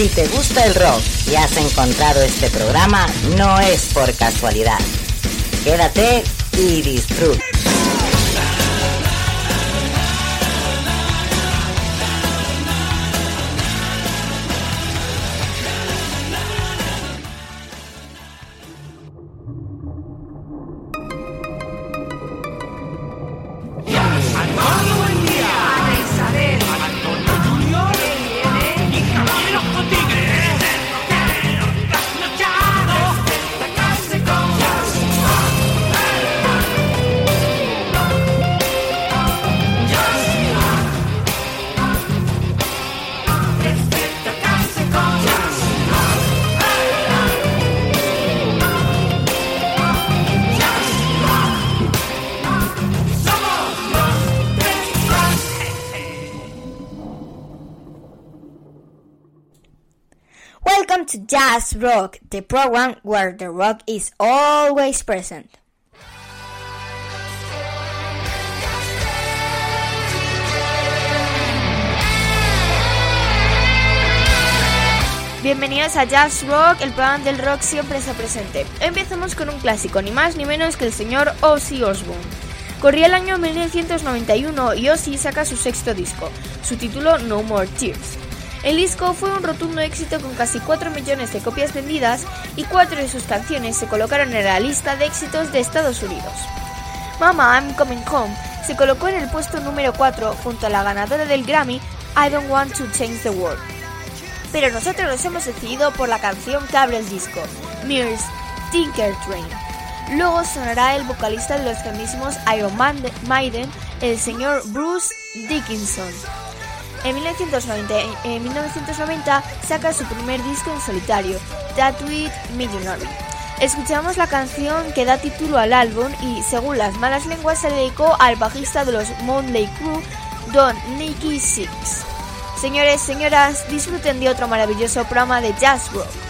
Si te gusta el rock y has encontrado este programa, no es por casualidad. Quédate y disfruta. Rock, the program where the rock is always present. Bienvenidos a Jazz Rock, el programa del rock siempre está presente. Empezamos con un clásico, ni más ni menos que el señor Ozzy Osbourne. Corría el año 1991 y Ozzy saca su sexto disco, su título No More Tears. El disco fue un rotundo éxito con casi 4 millones de copias vendidas y cuatro de sus canciones se colocaron en la lista de éxitos de Estados Unidos. Mama I'm Coming Home se colocó en el puesto número 4 junto a la ganadora del Grammy I Don't Want to Change the World. Pero nosotros nos hemos decidido por la canción que abre el disco, Mears Tinker Train. Luego sonará el vocalista de los grandísimos Iron Maiden, el señor Bruce Dickinson. En 1990, en 1990 saca su primer disco en solitario, Tattooed Millionary. Escuchamos la canción que da título al álbum y, según las malas lenguas, se dedicó al bajista de los Motley Crue, Don Nicky Six. Señores, señoras, disfruten de otro maravilloso programa de Jazz Rock.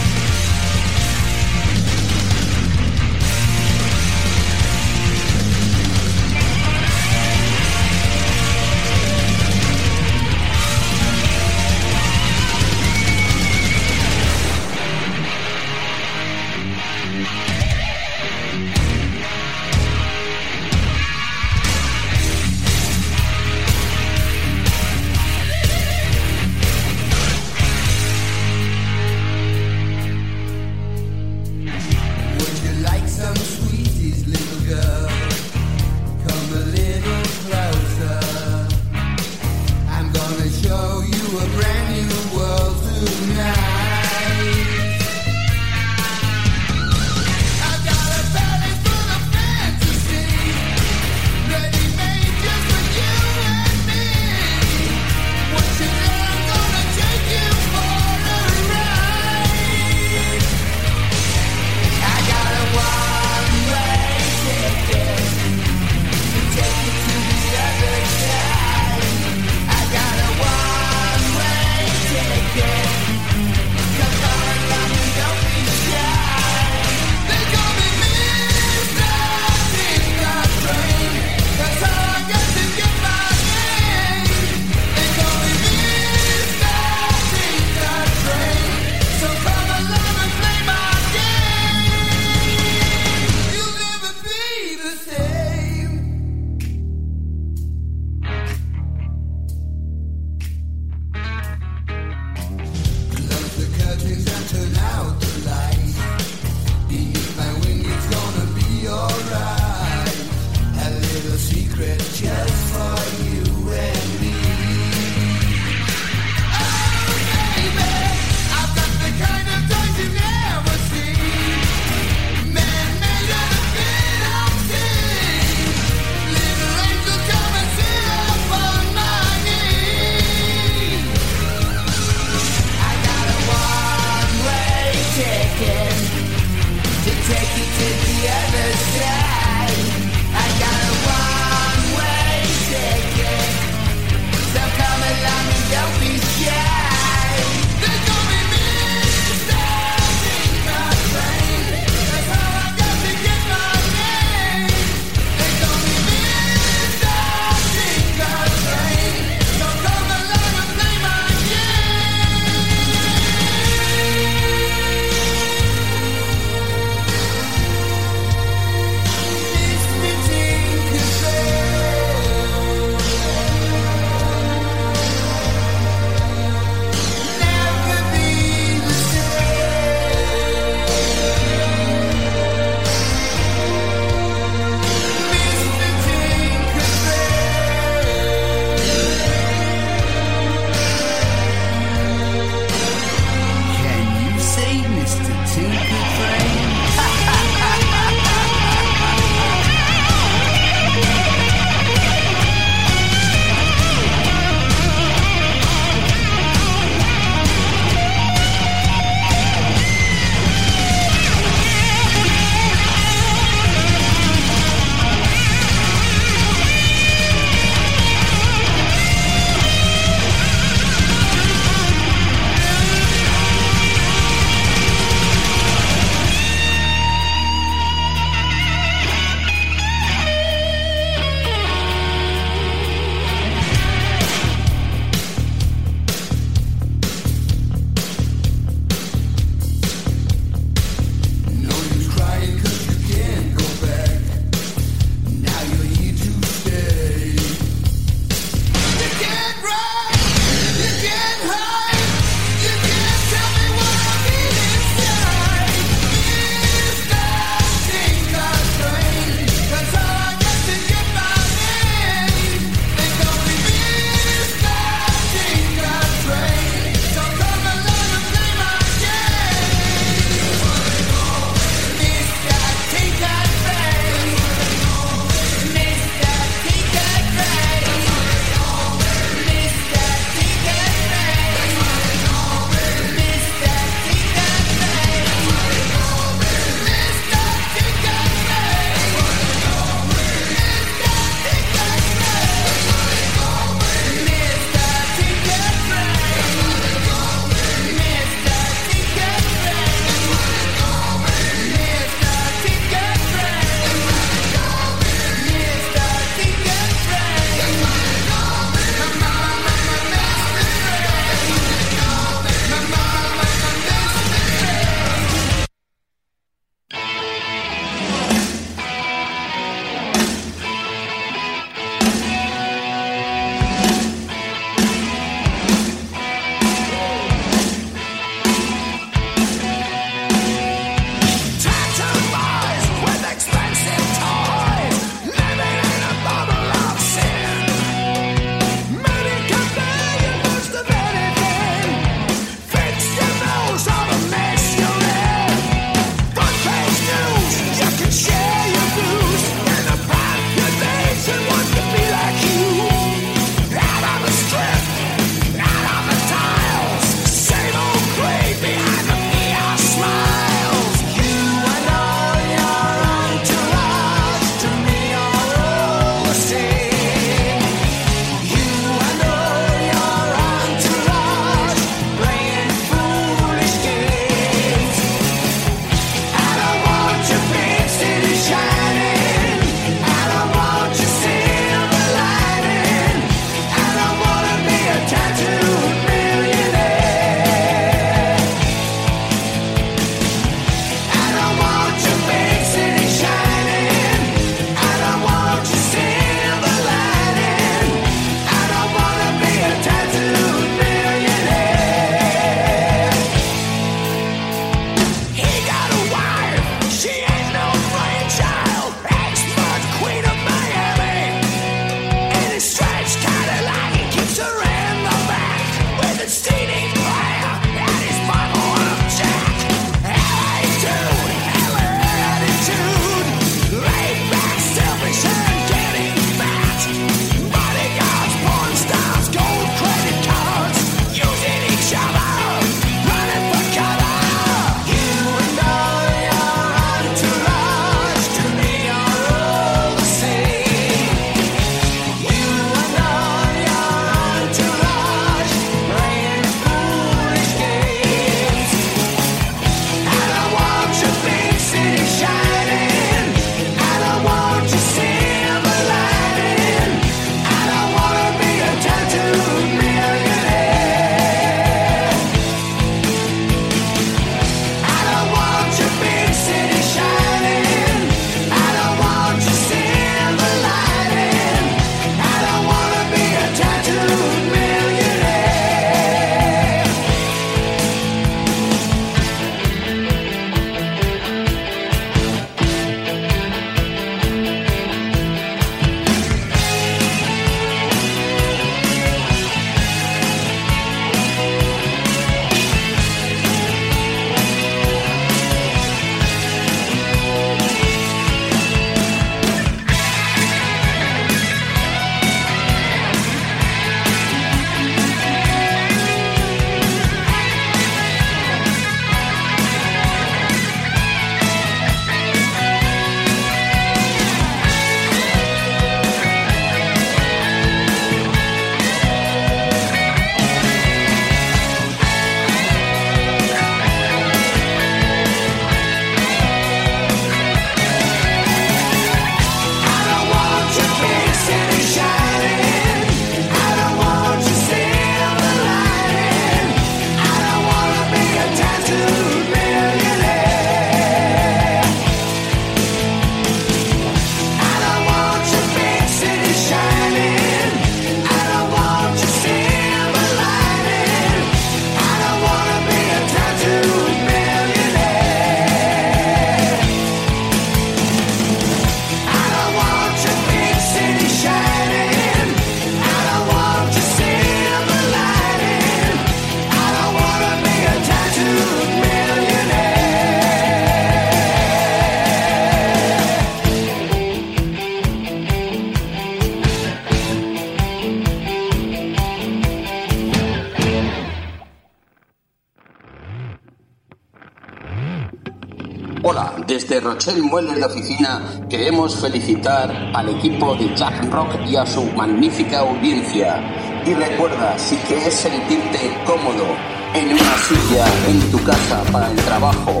Rochelle Muebles de Oficina queremos felicitar al equipo de Jack Rock y a su magnífica audiencia. Y recuerda, si quieres sentirte cómodo en una silla en tu casa para el trabajo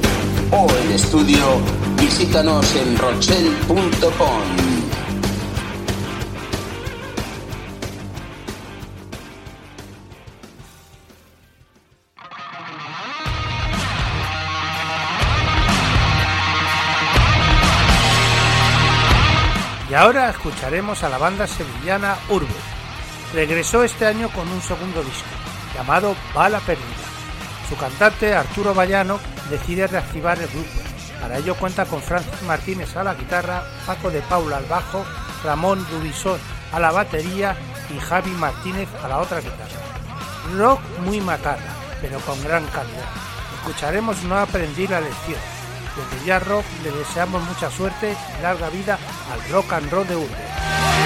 o el estudio, visítanos en rochelle.com. Ahora escucharemos a la banda sevillana Urbe. Regresó este año con un segundo disco, llamado Bala Perdida. Su cantante, Arturo Vallano, decide reactivar el grupo. Para ello cuenta con Francis Martínez a la guitarra, Paco de Paula al bajo, Ramón Dubisón a la batería y Javi Martínez a la otra guitarra. Rock muy macarra, pero con gran calidad. Escucharemos No aprendí la lección, desde Ya Rock le deseamos mucha suerte y larga vida al rock and roll de Urbe.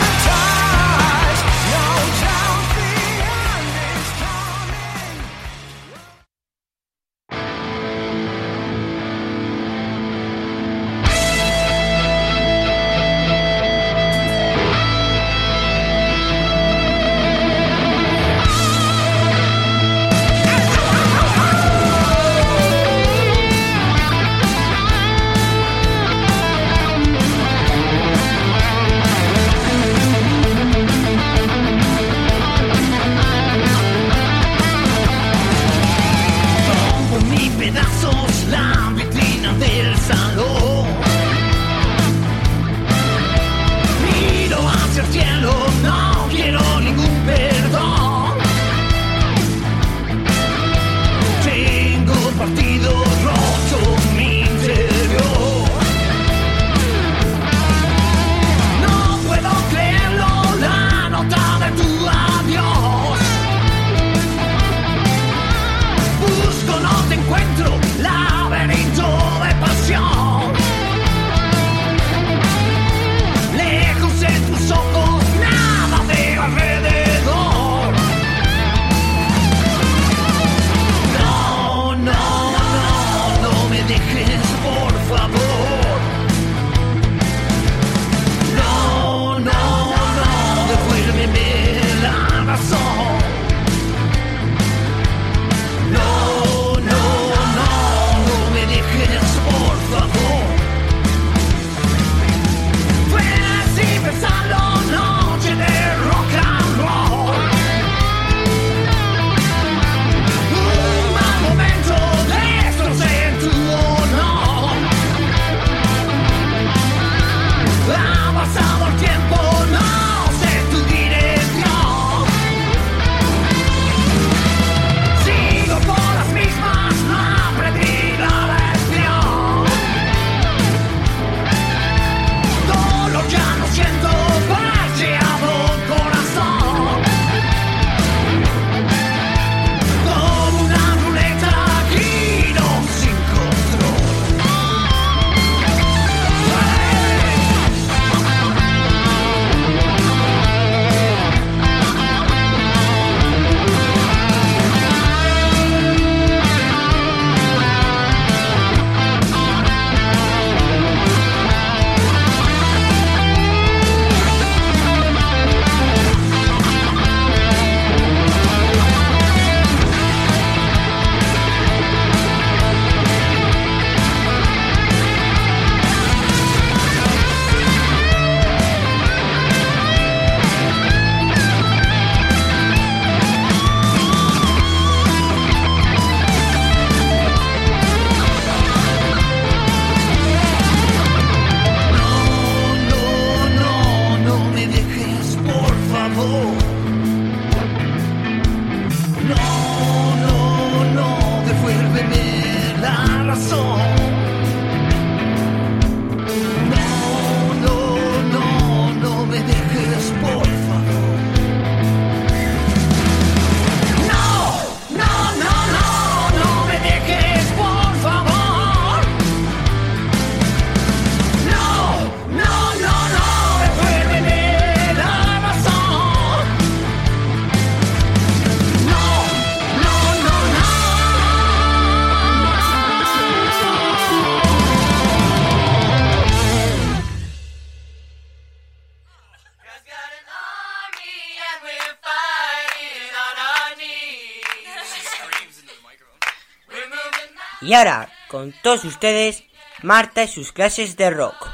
Y ahora, con todos ustedes, Marta y sus clases de rock.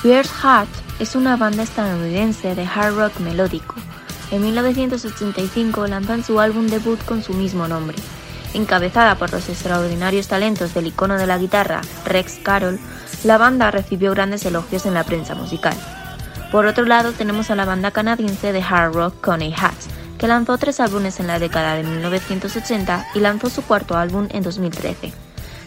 Fierce Heart es una banda estadounidense de hard rock melódico. En 1985 lanzan su álbum debut con su mismo nombre. Encabezada por los extraordinarios talentos del icono de la guitarra, Rex Carroll, la banda recibió grandes elogios en la prensa musical. Por otro lado, tenemos a la banda canadiense de hard rock Coney Hatch, que lanzó tres álbumes en la década de 1980 y lanzó su cuarto álbum en 2013.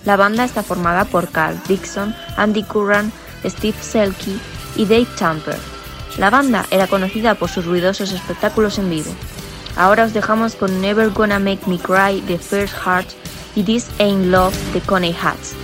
La banda está formada por Carl Dixon, Andy Curran, Steve Selke y Dave Tamper. La banda era conocida por sus ruidosos espectáculos en vivo. Ahora os dejamos con Never Gonna Make Me Cry de First Heart y This Ain't Love de Coney Hats.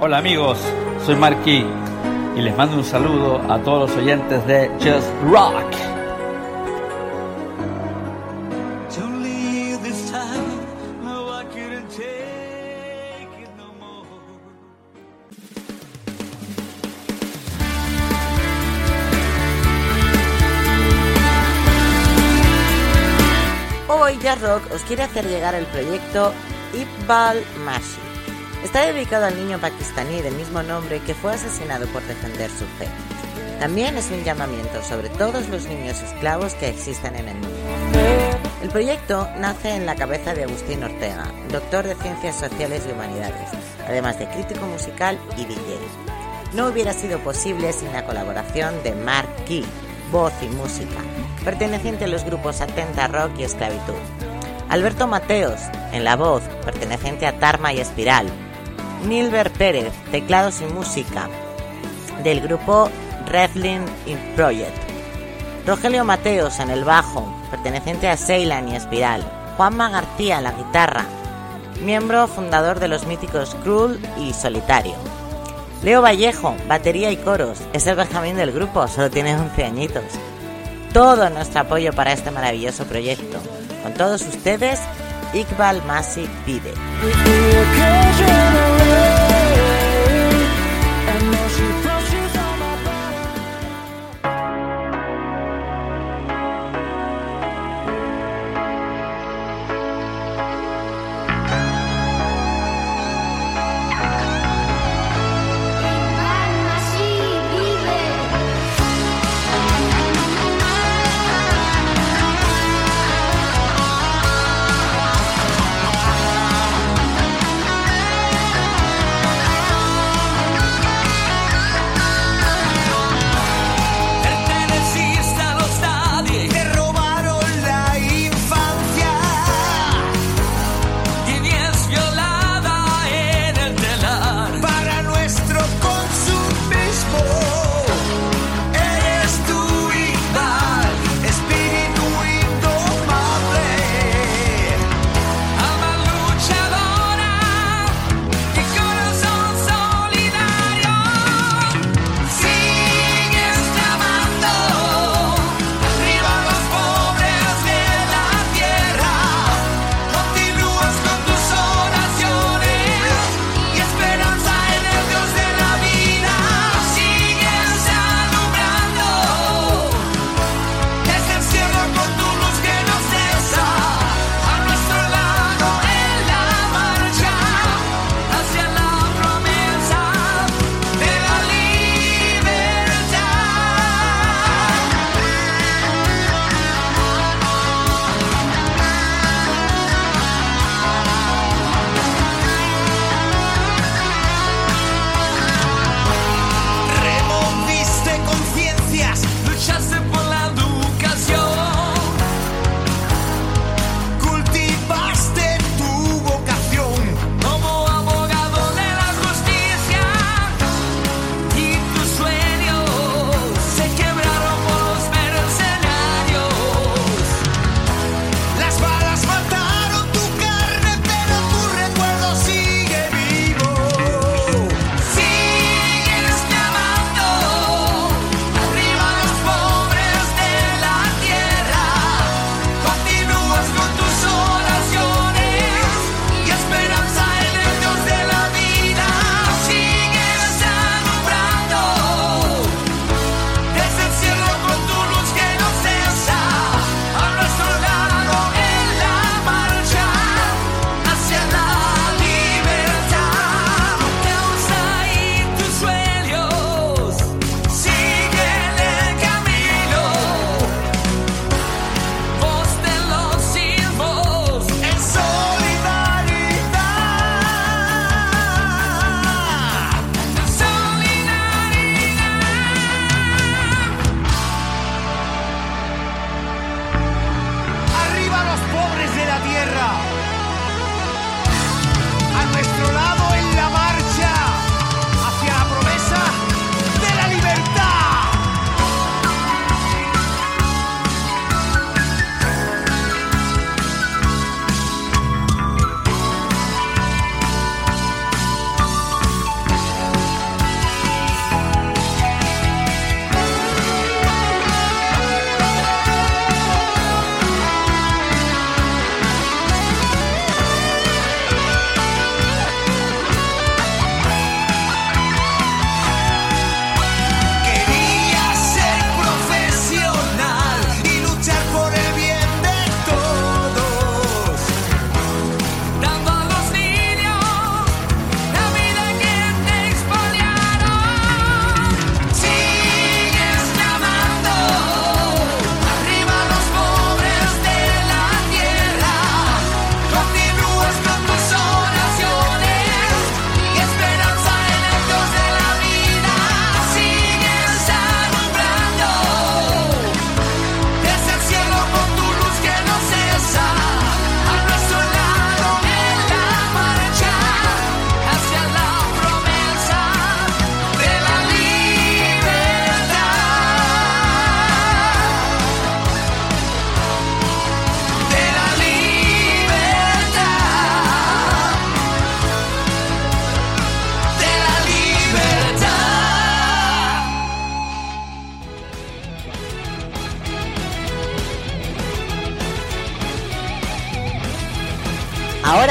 Hola amigos, soy Marquis y les mando un saludo a todos los oyentes de Just Rock. Hoy Jazz Rock os quiere hacer llegar el proyecto Iqbal Mashi Está dedicado al niño pakistaní del mismo nombre que fue asesinado por defender su fe. También es un llamamiento sobre todos los niños esclavos que existen en el mundo. El proyecto nace en la cabeza de Agustín Ortega, doctor de Ciencias Sociales y Humanidades, además de crítico musical y DJ. No hubiera sido posible sin la colaboración de Mark Key, voz y música, perteneciente a los grupos Atenta Rock y Esclavitud. Alberto Mateos, en la voz, perteneciente a Tarma y Espiral, Nilber Pérez, teclados y música, del grupo Redlin Project. Rogelio Mateos en el bajo, perteneciente a Ceylan y Espiral. Juanma García en la guitarra, miembro fundador de los míticos Cruel y Solitario. Leo Vallejo, batería y coros, es el Benjamín del grupo, solo tiene 11 añitos. Todo nuestro apoyo para este maravilloso proyecto. Con todos ustedes, Iqbal Masi pide.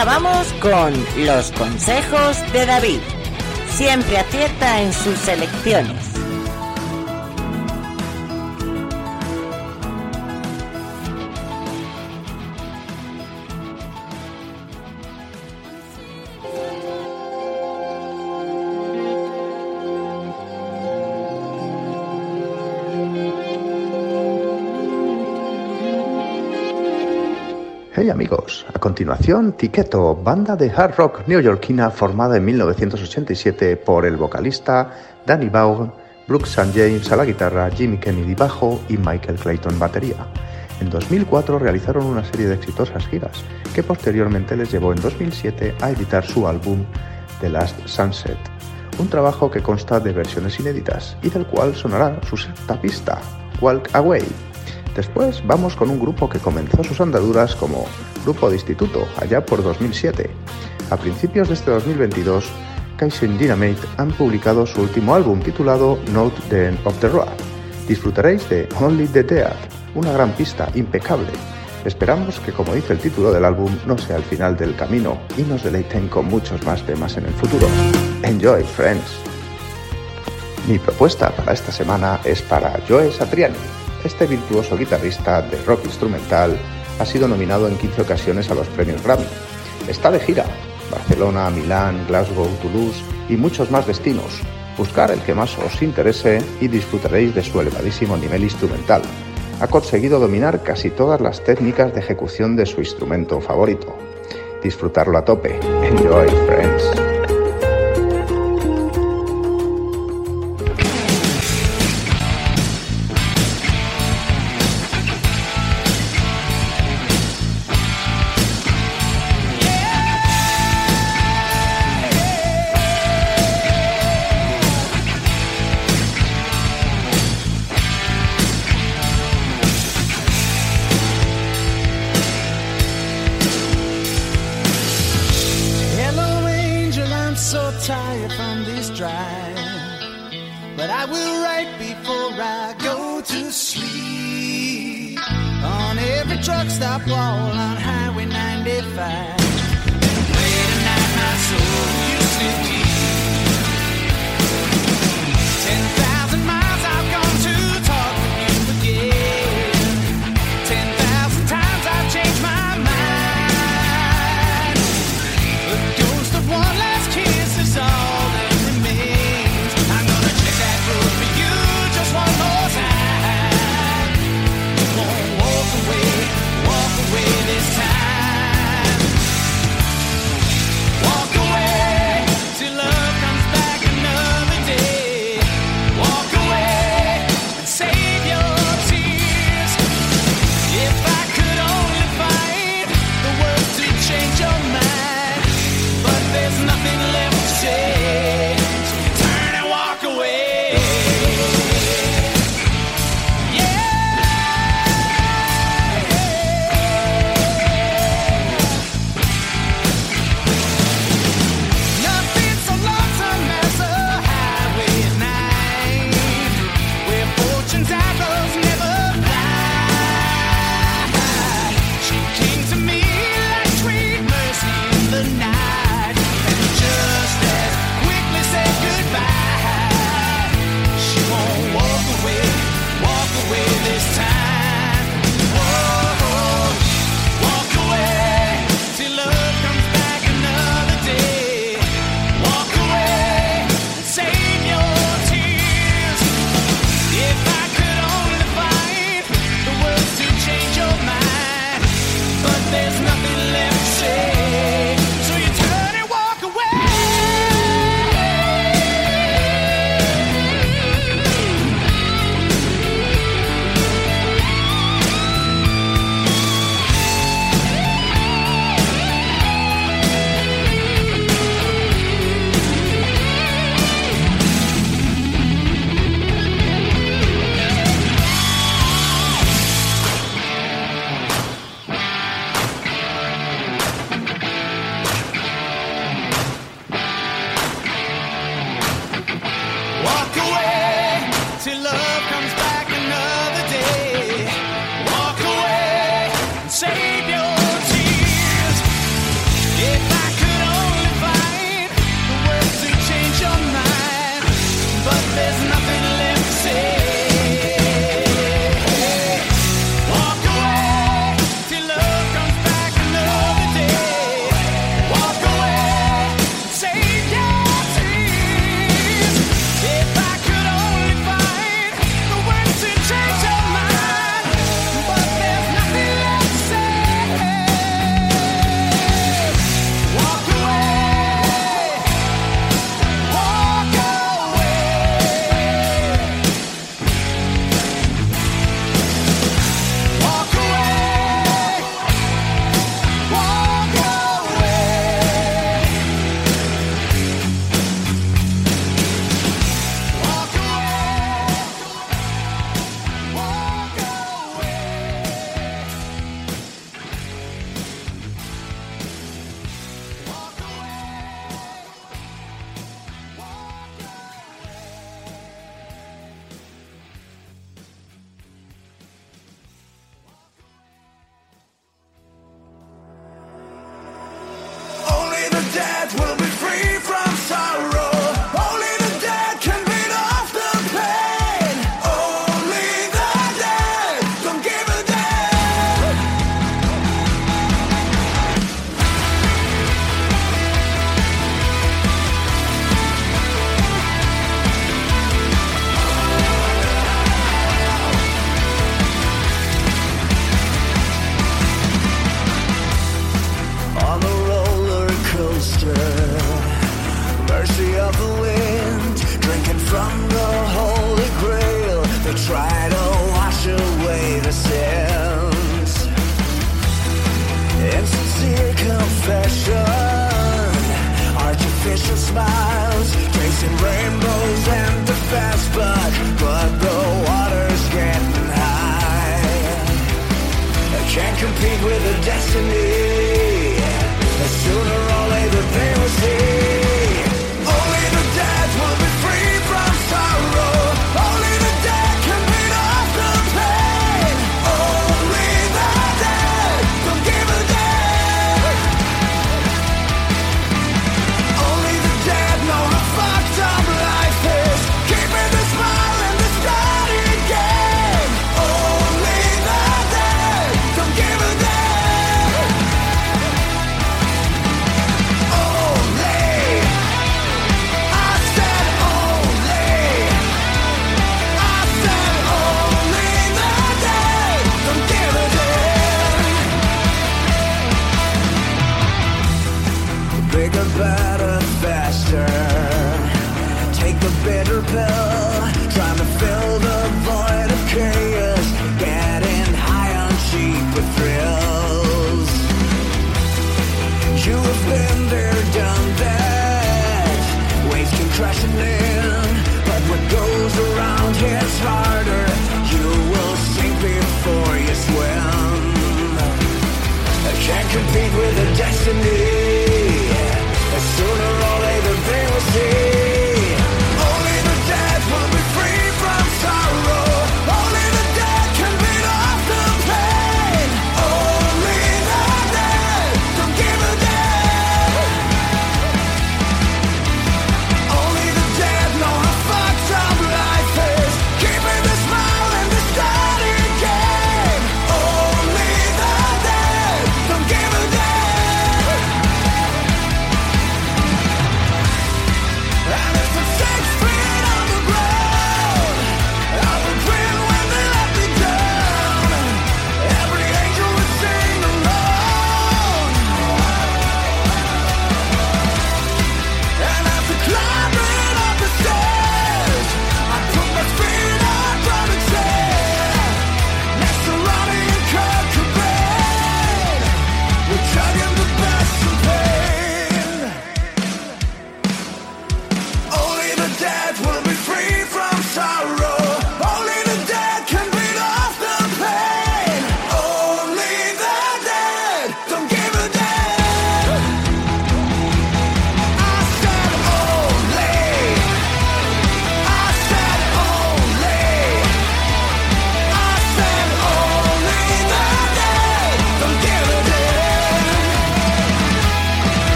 Ahora vamos con los consejos de David. Siempre acierta en sus elecciones. Amigos, a continuación Tiqueto, banda de hard rock neoyorquina formada en 1987 por el vocalista Danny Vaughan, Brooks St. James a la guitarra, Jimmy Kennedy bajo y Michael Clayton batería. En 2004 realizaron una serie de exitosas giras que posteriormente les llevó en 2007 a editar su álbum The Last Sunset, un trabajo que consta de versiones inéditas y del cual sonará su sexta pista, Walk Away. Después vamos con un grupo que comenzó sus andaduras como grupo de instituto allá por 2007. A principios de este 2022, Kaizen Dynamite han publicado su último álbum titulado Note the End of the Road. Disfrutaréis de Only the Dead, una gran pista impecable. Esperamos que, como dice el título del álbum, no sea el final del camino y nos deleiten con muchos más temas en el futuro. Enjoy, friends. Mi propuesta para esta semana es para Joe Satriani, este virtuoso guitarrista de rock instrumental ha sido nominado en 15 ocasiones a los premios Grammy. Está de gira, Barcelona, Milán, Glasgow, Toulouse y muchos más destinos. Buscar el que más os interese y disfrutaréis de su elevadísimo nivel instrumental. Ha conseguido dominar casi todas las técnicas de ejecución de su instrumento favorito. Disfrutarlo a tope. Enjoy, friends.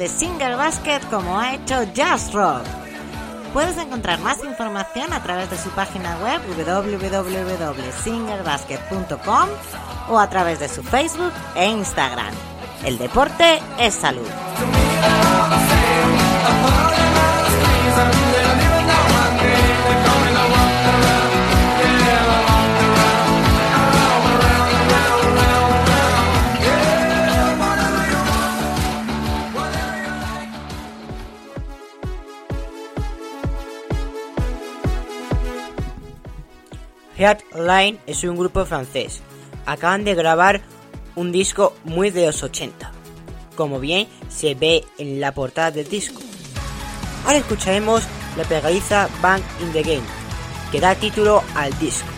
de Single Basket como ha hecho Jazz Rock. Puedes encontrar más información a través de su página web www.singlebasket.com o a través de su Facebook e Instagram. El deporte es salud. Headline es un grupo francés. Acaban de grabar un disco muy de los 80, como bien se ve en la portada del disco. Ahora escucharemos la pegadiza Bang in the Game, que da título al disco.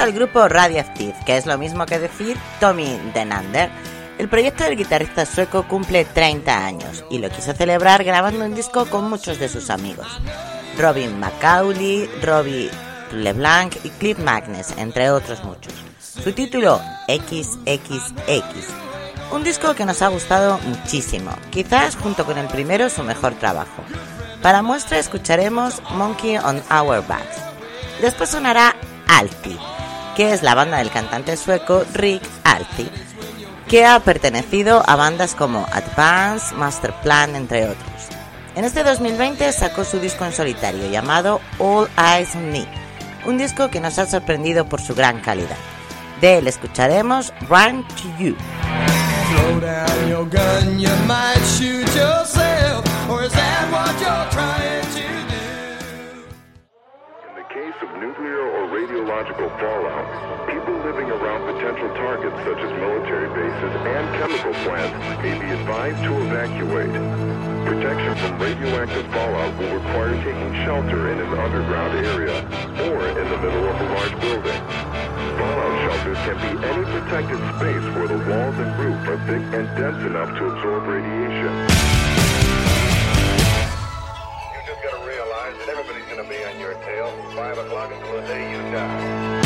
Al grupo Radioactive, que es lo mismo que decir Tommy Denander. El proyecto del guitarrista sueco cumple 30 años y lo quiso celebrar grabando un disco con muchos de sus amigos. Robin McCauley, Robbie LeBlanc y Cliff Magnus, entre otros muchos. Su título, XXX. Un disco que nos ha gustado muchísimo, quizás junto con el primero su mejor trabajo. Para muestra escucharemos Monkey on Our Backs. Después sonará Alti, que es la banda del cantante sueco Rick Alti, que ha pertenecido a bandas como Advance, Masterplan, entre otros. En este 2020 sacó su disco en solitario llamado All Eyes on Me, un disco que nos ha sorprendido por su gran calidad. De él escucharemos Run to You. Or radiological fallout, people living around potential targets such as military bases and chemical plants may be advised to evacuate. Protection from radioactive fallout will require taking shelter in an underground area or in the middle of a large building. Fallout shelters can be any protected space where the walls and roof are thick and dense enough to absorb radiation. Be on your tail from 5 o'clock until the day you die.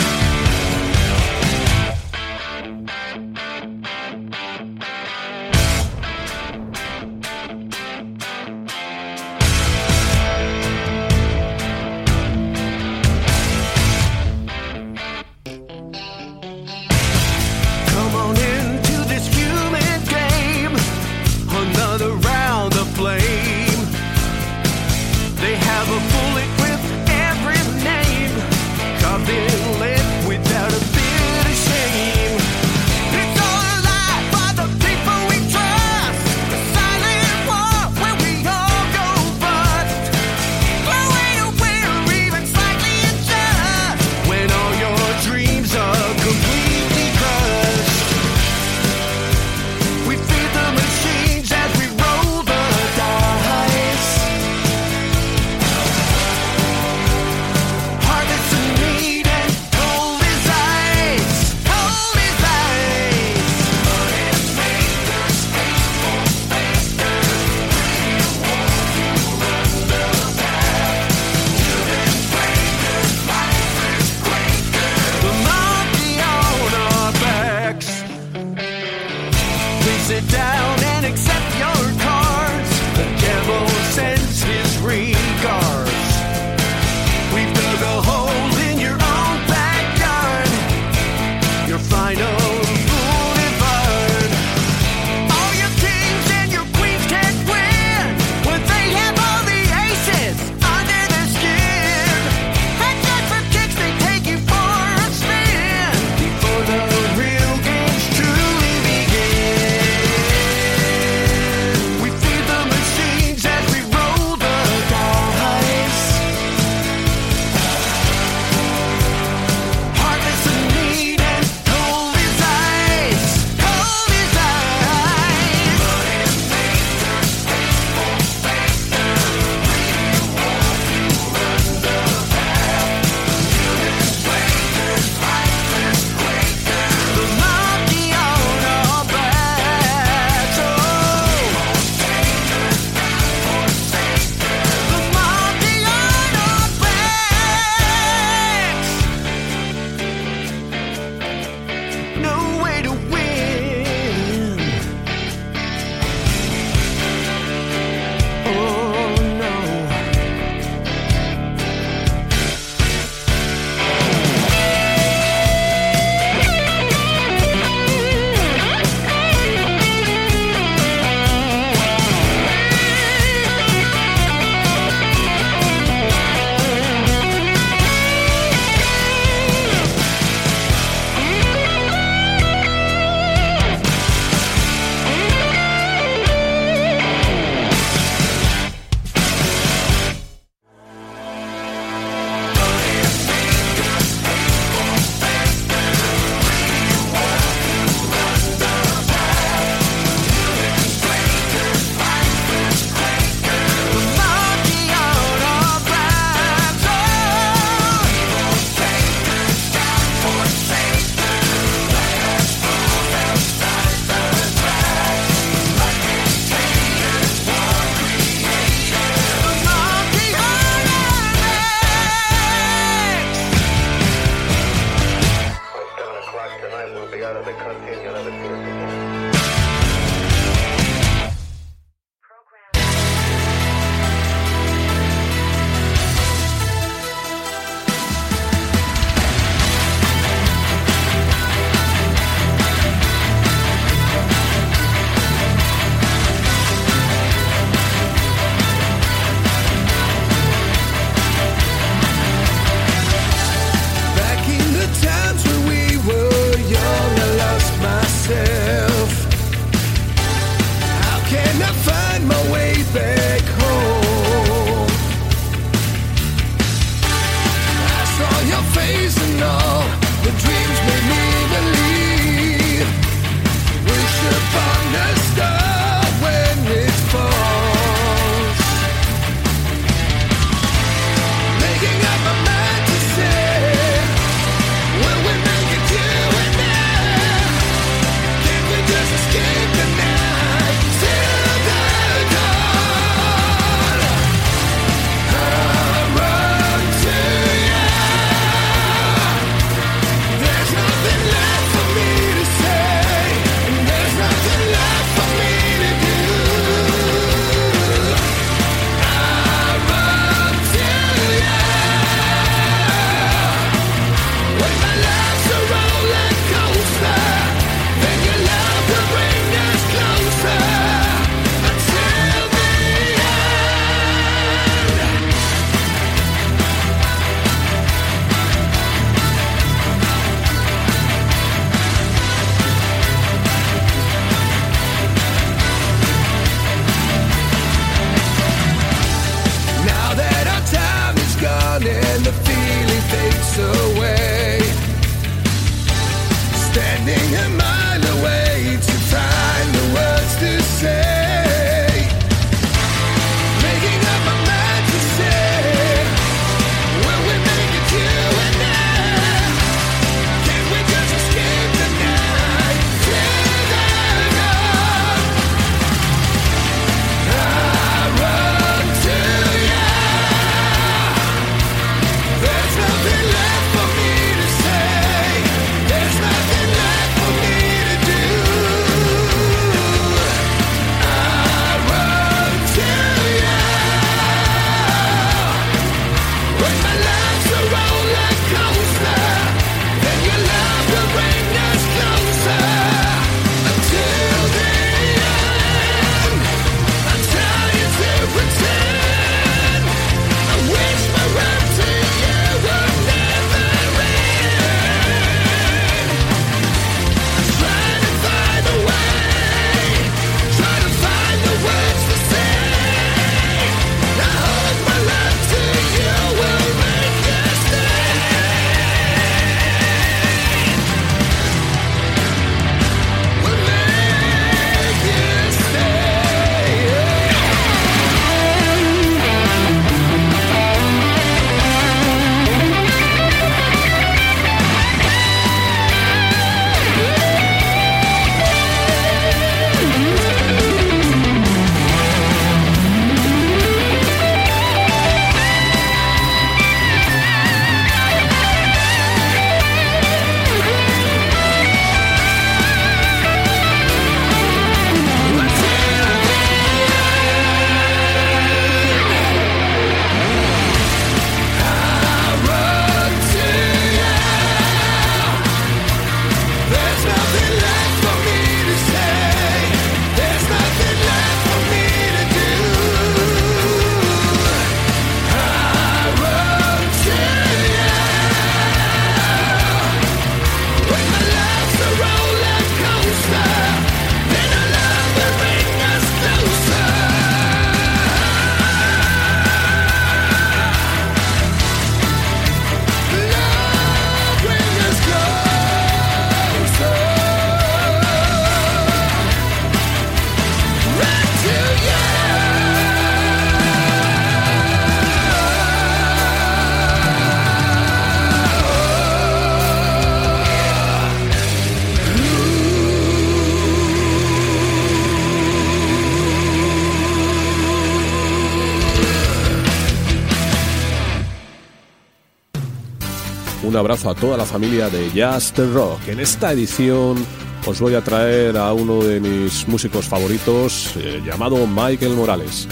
a toda la familia de Jazz Just Rock. En esta edición os voy a traer a uno de mis músicos favoritos eh, llamado Michael Morales.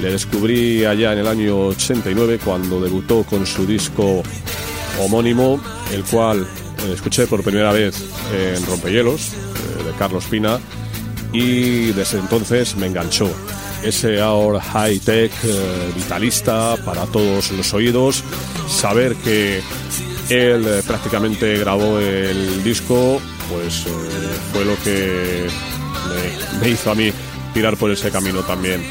Le descubrí allá en el año 89 cuando debutó con su disco homónimo, el cual eh, escuché por primera vez en Rompehielos, eh, de Carlos Pina, y desde entonces me enganchó. Ese ahora high-tech, vitalista, para todos los oídos, saber que él eh, prácticamente grabó el disco, pues eh, fue lo que me, hizo a mí tirar por ese camino también.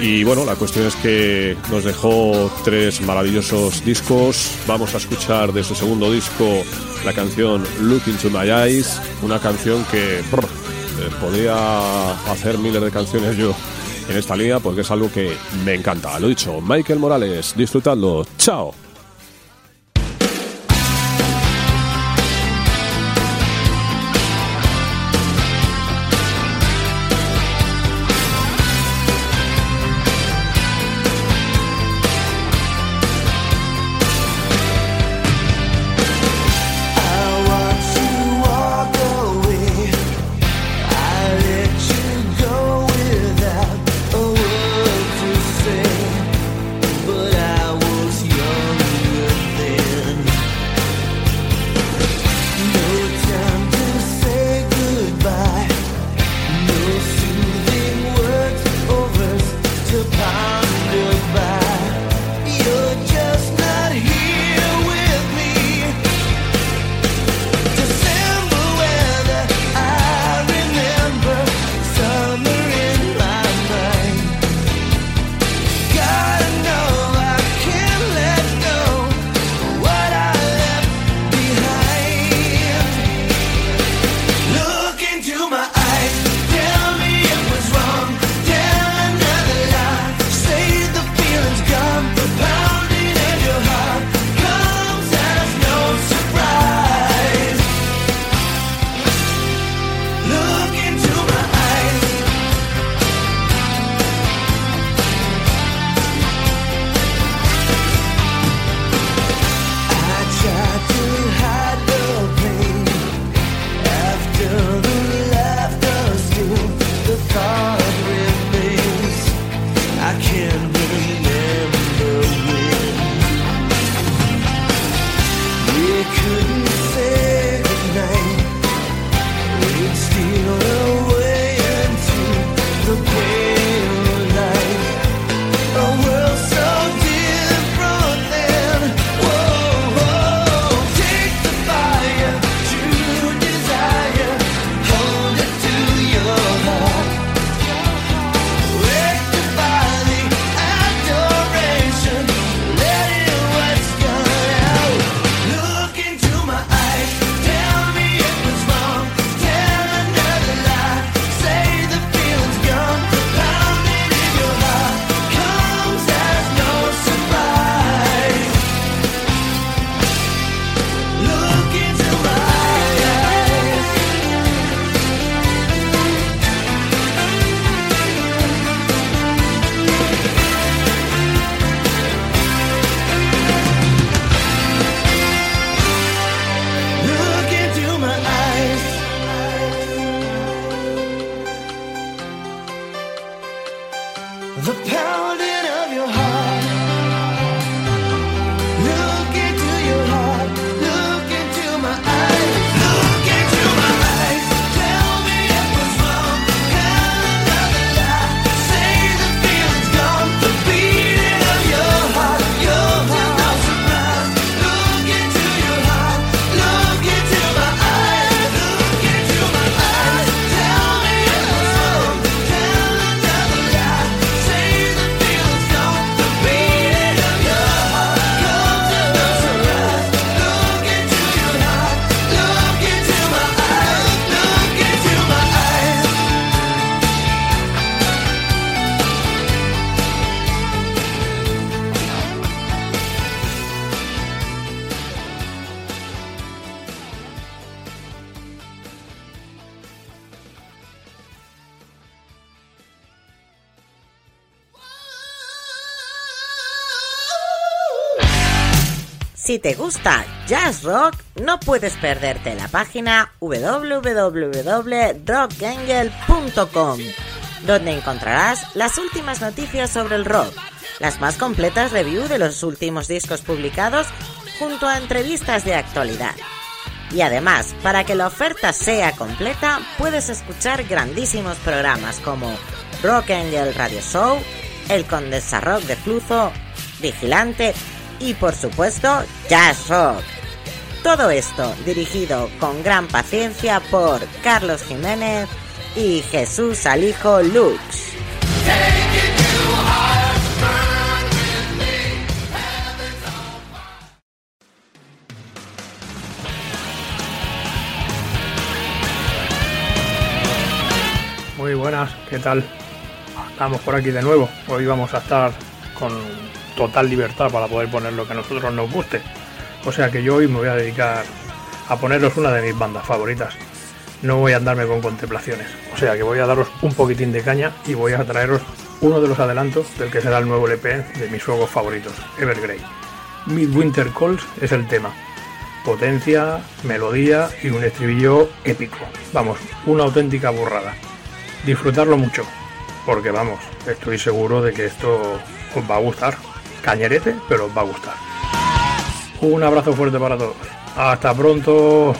Y bueno, la cuestión es que nos dejó tres maravillosos discos. Vamos a escuchar de su segundo disco la canción Look into My Eyes, una canción que brr, eh, podría hacer miles de canciones yo en esta línea porque es algo que me encanta. Lo dicho, Michael Morales, disfrutando. Chao. Si te gusta jazz rock, no puedes perderte la página www.rockangel.com, donde encontrarás las últimas noticias sobre el rock, las más completas reviews de los últimos discos publicados, junto a entrevistas de actualidad. Y además, para que la oferta sea completa, puedes escuchar grandísimos programas como Rock Angel Radio Show, El Condesa Rock de Fluzo, Vigilante y por supuesto jazz rock. Todo esto dirigido con gran paciencia por Carlos Jiménez y Jesús Alijo Lux. Muy buenas, ¿qué tal? Estamos por aquí de nuevo. Hoy vamos a estar con total libertad para poder poner lo que a nosotros nos guste. O sea que yo hoy me voy a dedicar a poneros una de mis bandas favoritas. No voy a andarme con contemplaciones. O sea que voy a daros un poquitín de caña y voy a traeros uno de los adelantos del que será el nuevo LP de mis juegos favoritos, Evergrey. Midwinter Calls es el tema. Potencia, melodía y un estribillo épico. Vamos, una auténtica burrada. Disfrutarlo mucho, porque vamos, estoy seguro de que esto os va a gustar. Cañerete, pero os va a gustar. Un abrazo fuerte para todos. Hasta pronto.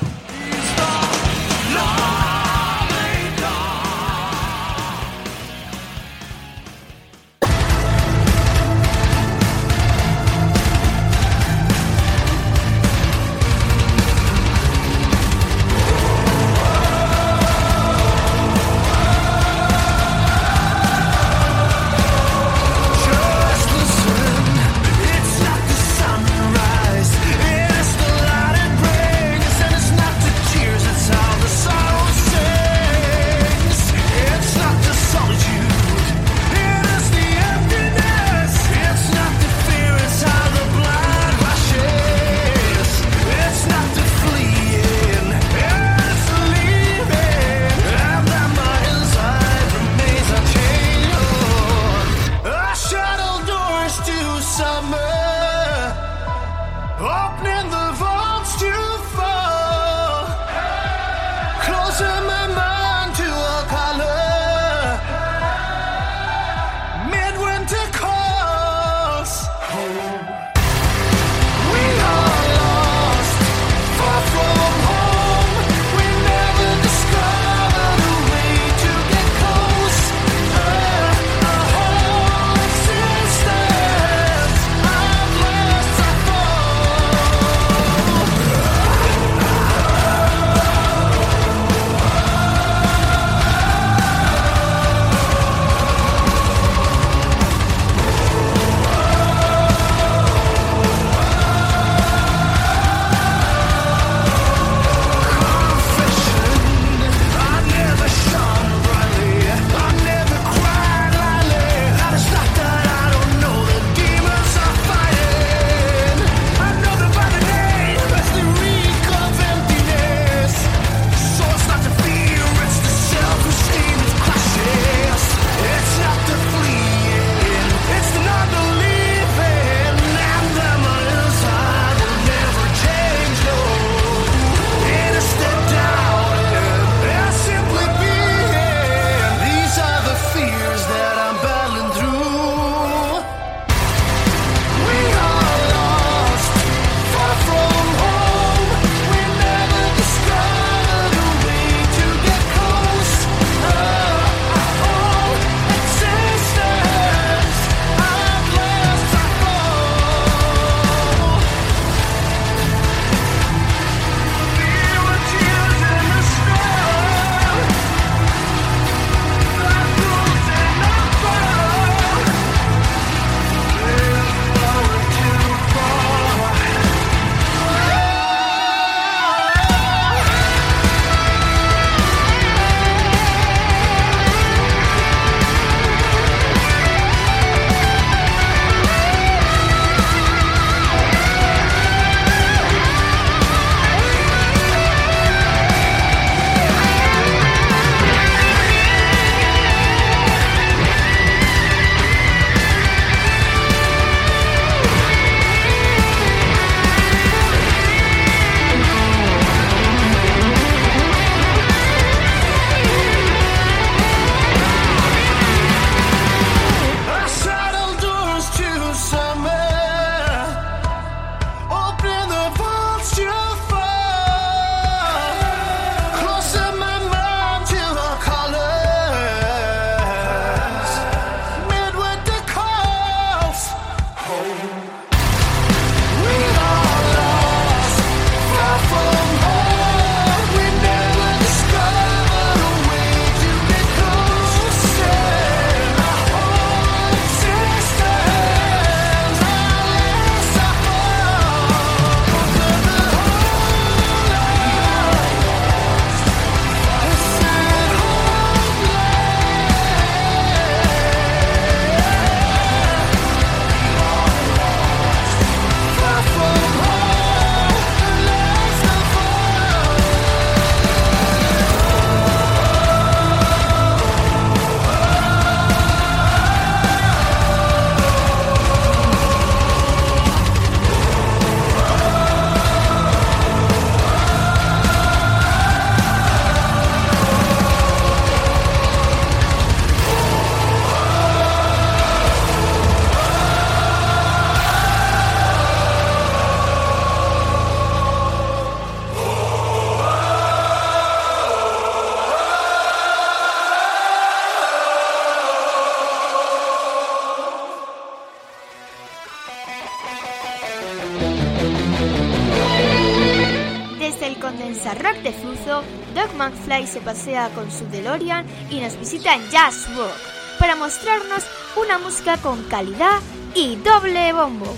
Pasea con su DeLorean y nos visita en Jazz Rock para mostrarnos una música con calidad y doble bombo.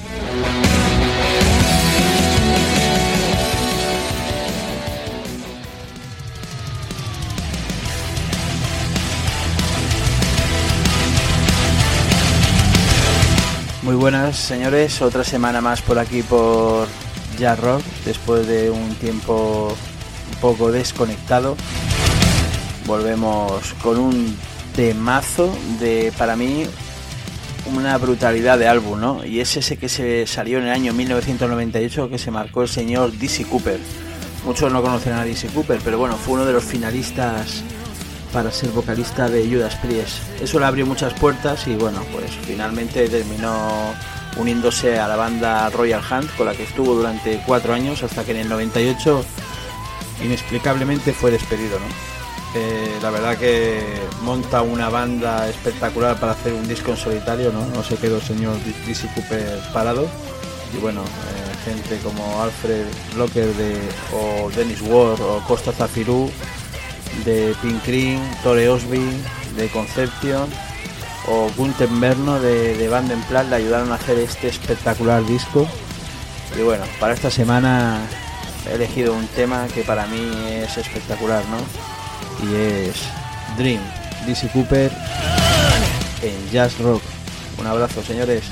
Muy buenas señores, otra semana más por aquí por Jazz Rock, después de un tiempo un poco desconectado. Volvemos con un temazo de, para mí, una brutalidad de álbum, ¿no? Y es ese que se salió en el año 1998 que se marcó el señor DC Cooper. Muchos no conocerán a DC Cooper, pero bueno, fue uno de los finalistas para ser vocalista de Judas Priest. Eso le abrió muchas puertas y bueno, pues finalmente terminó uniéndose a la banda Royal Hunt con la que estuvo durante cuatro años hasta que en el 98 inexplicablemente fue despedido, ¿no? La verdad que monta una banda espectacular para hacer un disco en solitario, ¿no? No se quedó el señor DC Cooper parado. Y bueno, eh, gente como Alfred Locker de, o Dennis Ward o Costa Zafirú de Pink Cream, Tore Osby de Conception o Gunther Merno de, de Band Plan le ayudaron a hacer este espectacular disco. Y bueno, para esta semana he elegido un tema que para mí es espectacular, ¿no? Y es Dream, DC Cooper en Jazz Rock. Un abrazo, señores.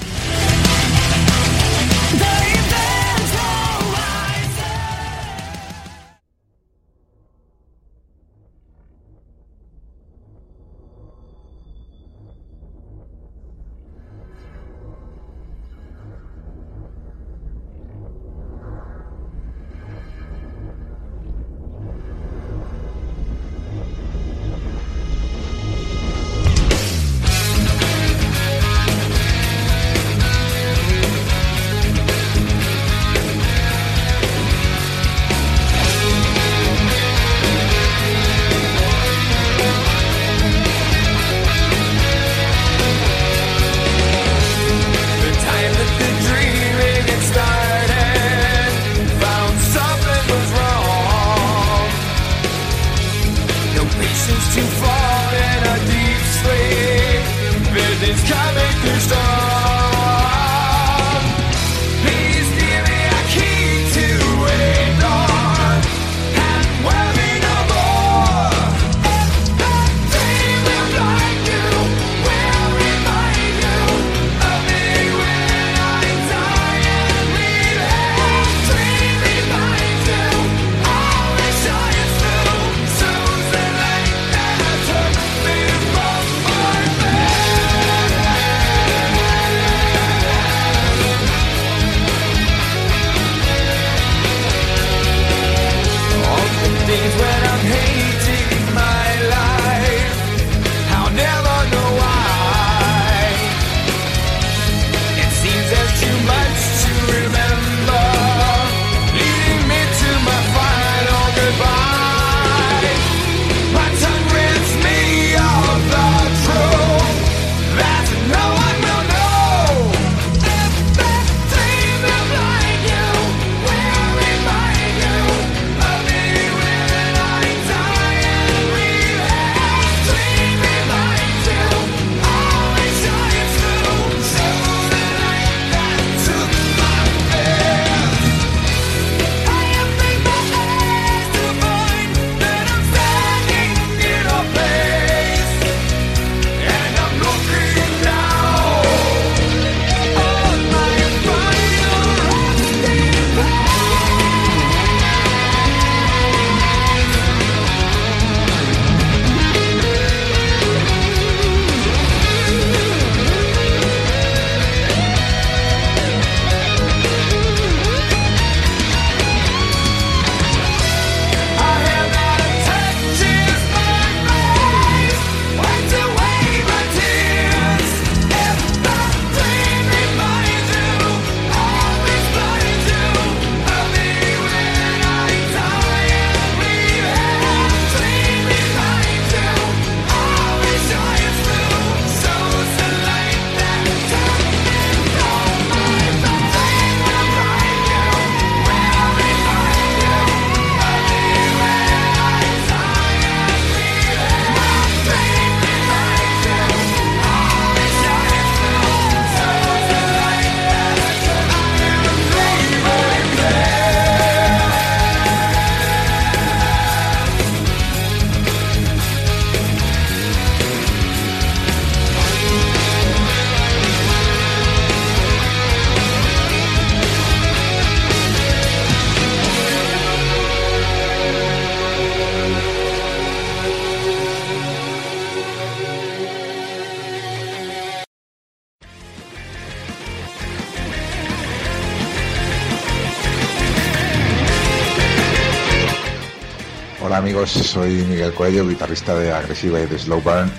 Amigos, soy Miguel Coello, guitarrista de Agresiva y de Slow Burn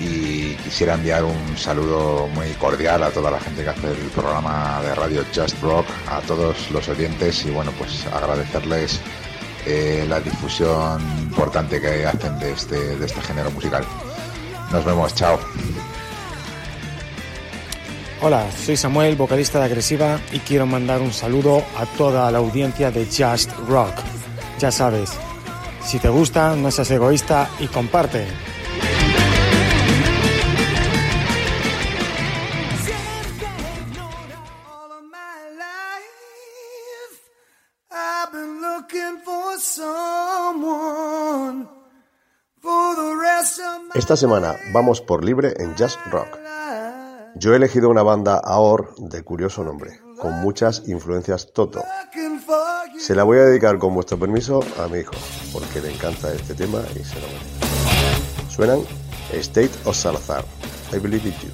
y quisiera enviar un saludo muy cordial a toda la gente que hace el programa de radio Just Rock, a todos los oyentes y bueno, pues agradecerles eh, la difusión importante que hacen de este, de este género musical. Nos vemos, chao. Hola, soy Samuel, vocalista de Agresiva y quiero mandar un saludo a toda la audiencia de Just Rock. Ya sabes, si te gusta, no seas egoísta y comparte. Esta semana vamos por libre en Jazz Rock. Yo he elegido una banda AOR de curioso nombre, con muchas influencias Toto. Se la voy a dedicar con vuestro permiso a mi hijo, porque le encanta este tema y se lo merece. Suenan State of Salazar, I Believe in You.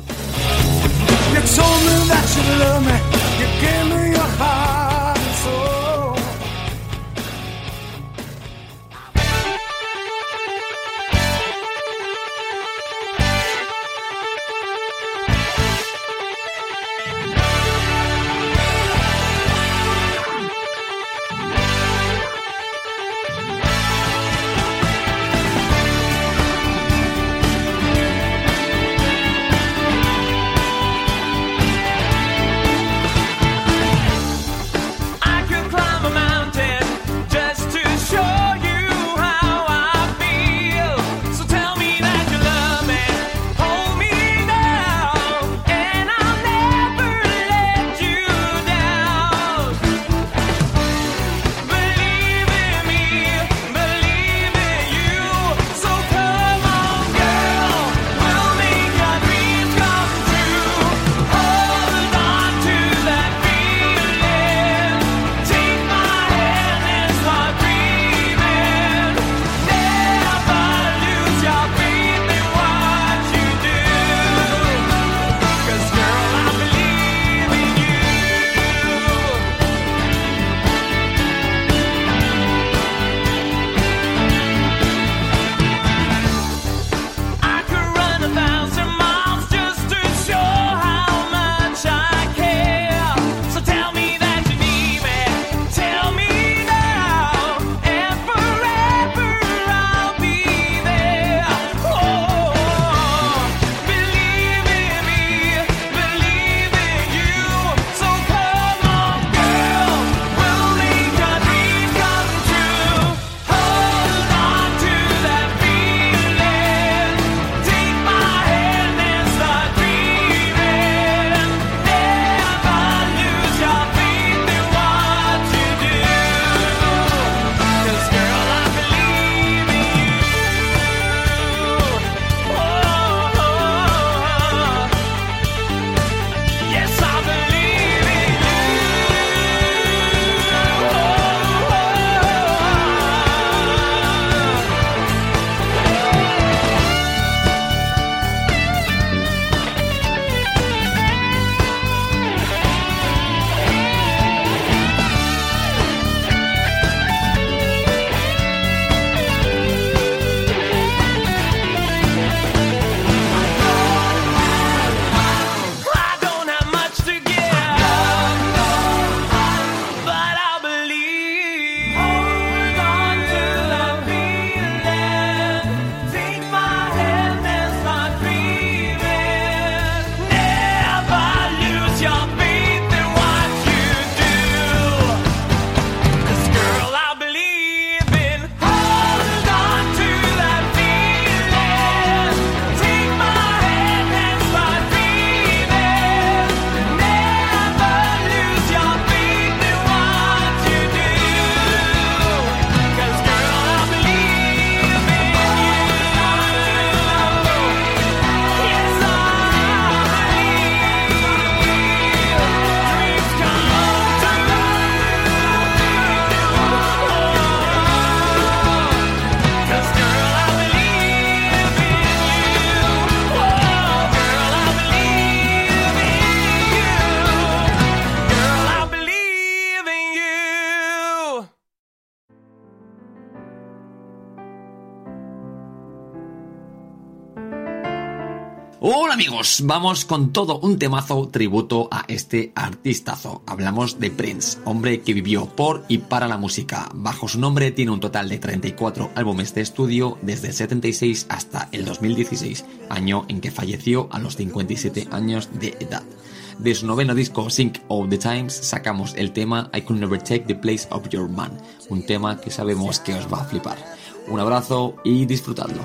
Vamos con todo un temazo tributo a este artistazo. Hablamos de Prince, hombre que vivió por y para la música. Bajo su nombre tiene un total de 34 álbumes de estudio desde el 76 hasta el 2016, año en que falleció a los 57 años de edad. De su noveno disco Sync of the Times sacamos el tema I Could Never Take the Place of Your Man, un tema que sabemos que os va a flipar. Un abrazo y disfrutadlo.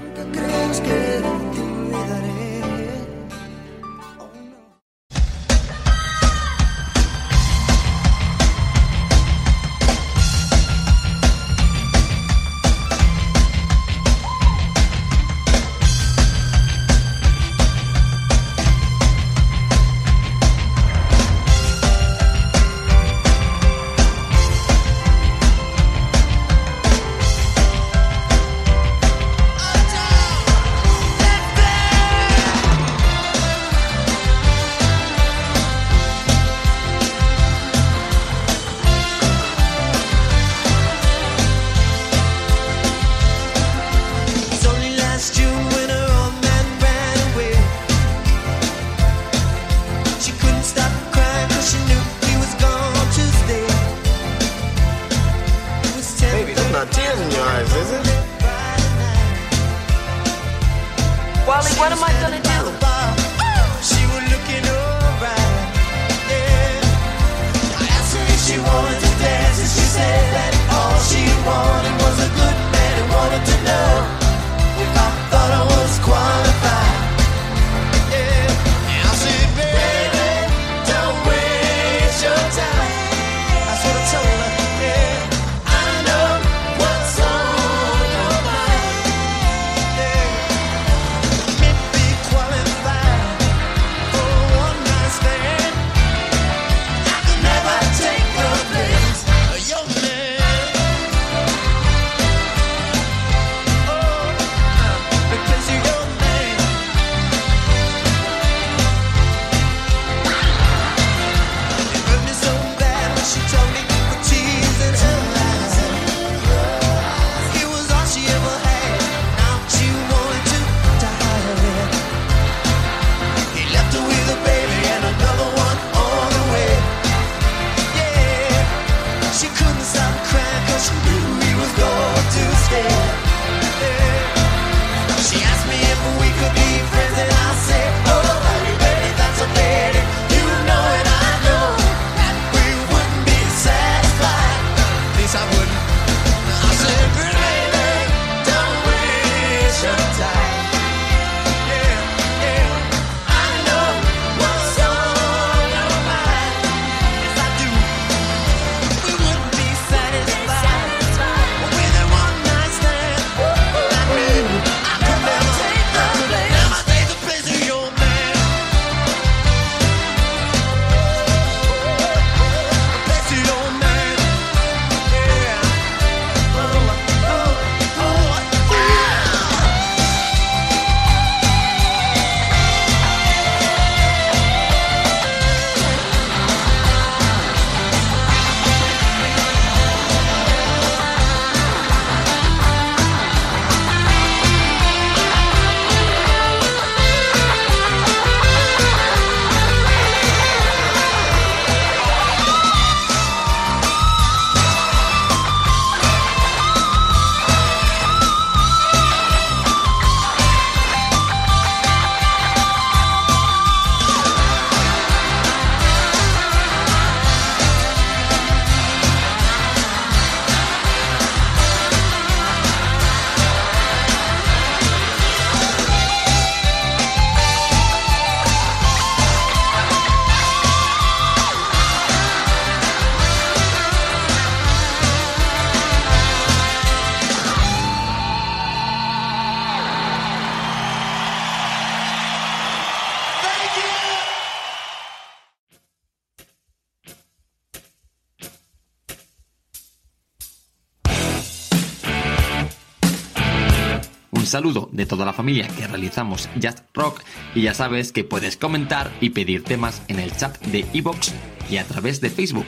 Saludo de toda la familia que realizamos Just Rock y ya sabes que puedes comentar y pedir temas en el chat de iBox y a través de Facebook.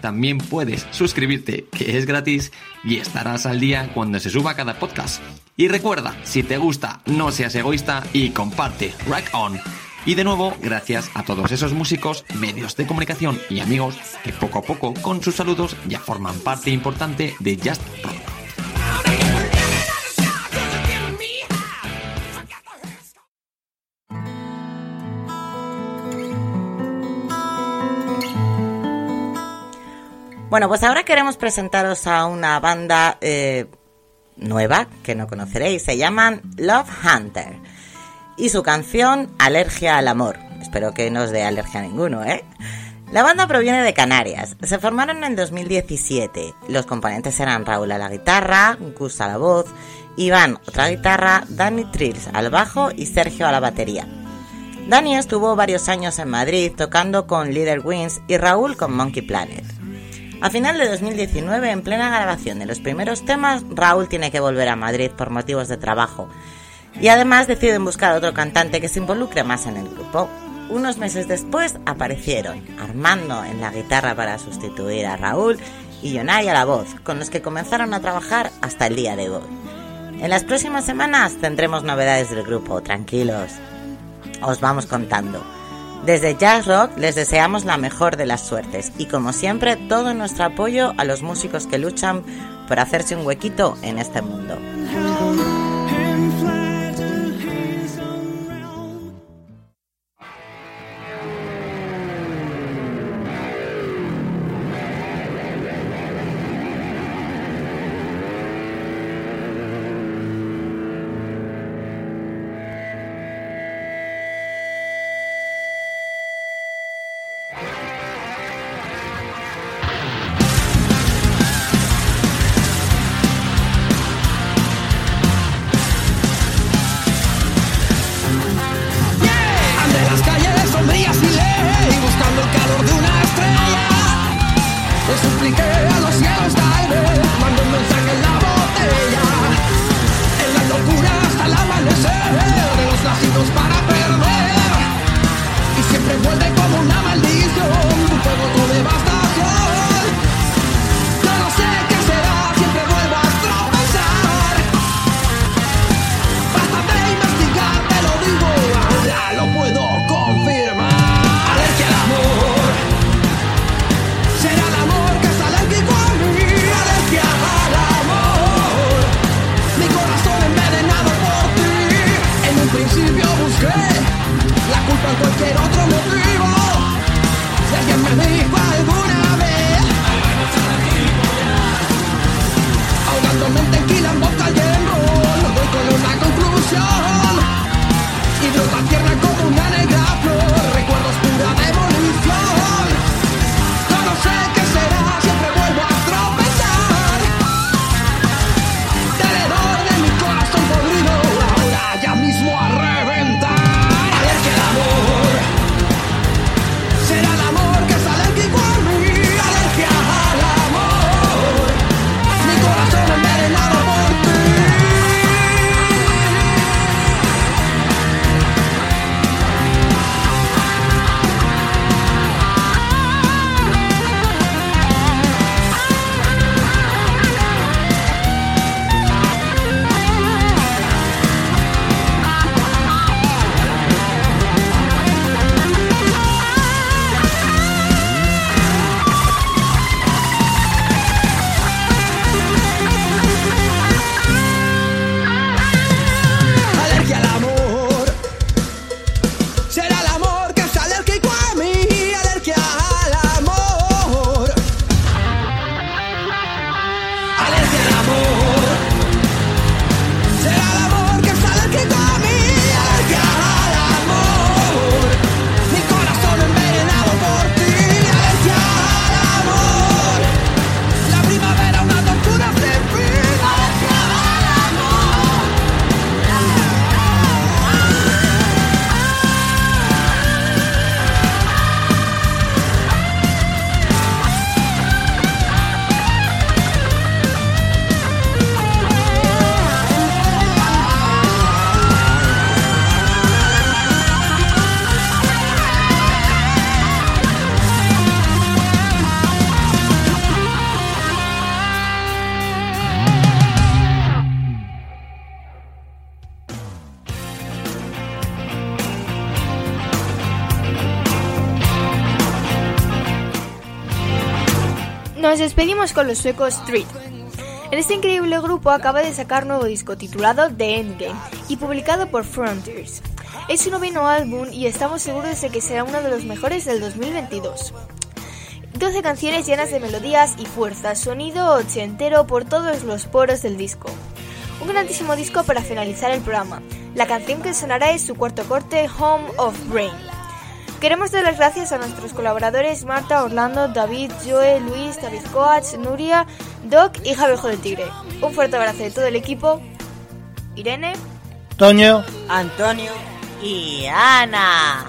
También puedes suscribirte, que es gratis, y estarás al día cuando se suba cada podcast. Y recuerda, si te gusta, no seas egoísta y comparte. Rock on. Y de nuevo, gracias a todos esos músicos, medios de comunicación y amigos que poco a poco, con sus saludos, ya forman parte importante de Just Rock. Bueno, pues ahora queremos presentaros a una banda eh, nueva que no conoceréis. Se llaman Love Hunter. Y su canción Alergia al Amor. Espero que no os dé alergia a ninguno, ¿eh? La banda proviene de Canarias. Se formaron en 2017. Los componentes eran Raúl a la guitarra, Gus a la voz, Iván otra guitarra, Danny Trills al bajo y Sergio a la batería. Dani estuvo varios años en Madrid tocando con Leader Wings y Raúl con Monkey Planet. A final de 2019, en plena grabación de los primeros temas, Raúl tiene que volver a Madrid por motivos de trabajo. Y además deciden buscar otro cantante que se involucre más en el grupo. Unos meses después aparecieron Armando en la guitarra para sustituir a Raúl y Yonai a la voz, con los que comenzaron a trabajar hasta el día de hoy. En las próximas semanas tendremos novedades del grupo, tranquilos. Os vamos contando. Desde Jazz Rock les deseamos la mejor de las suertes y como siempre todo nuestro apoyo a los músicos que luchan por hacerse un huequito en este mundo. Despedimos con los suecos Street. En este increíble grupo acaba de sacar nuevo disco titulado The Endgame y publicado por Frontiers. Es su noveno álbum y estamos seguros de que será uno de los mejores del 2022. 12 canciones llenas de melodías y fuerza, sonido ochentero por todos los poros del disco. Un grandísimo disco para finalizar el programa. La canción que sonará es su cuarto corte, Home of Brain. Queremos dar las gracias a nuestros colaboradores Marta, Orlando, David, Joe, Luis, David Coats, Nuria, Doc y Javier del Tigre. Un fuerte abrazo de todo el equipo. Irene, Toño, Antonio y Ana.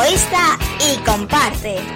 Egoísta y comparte.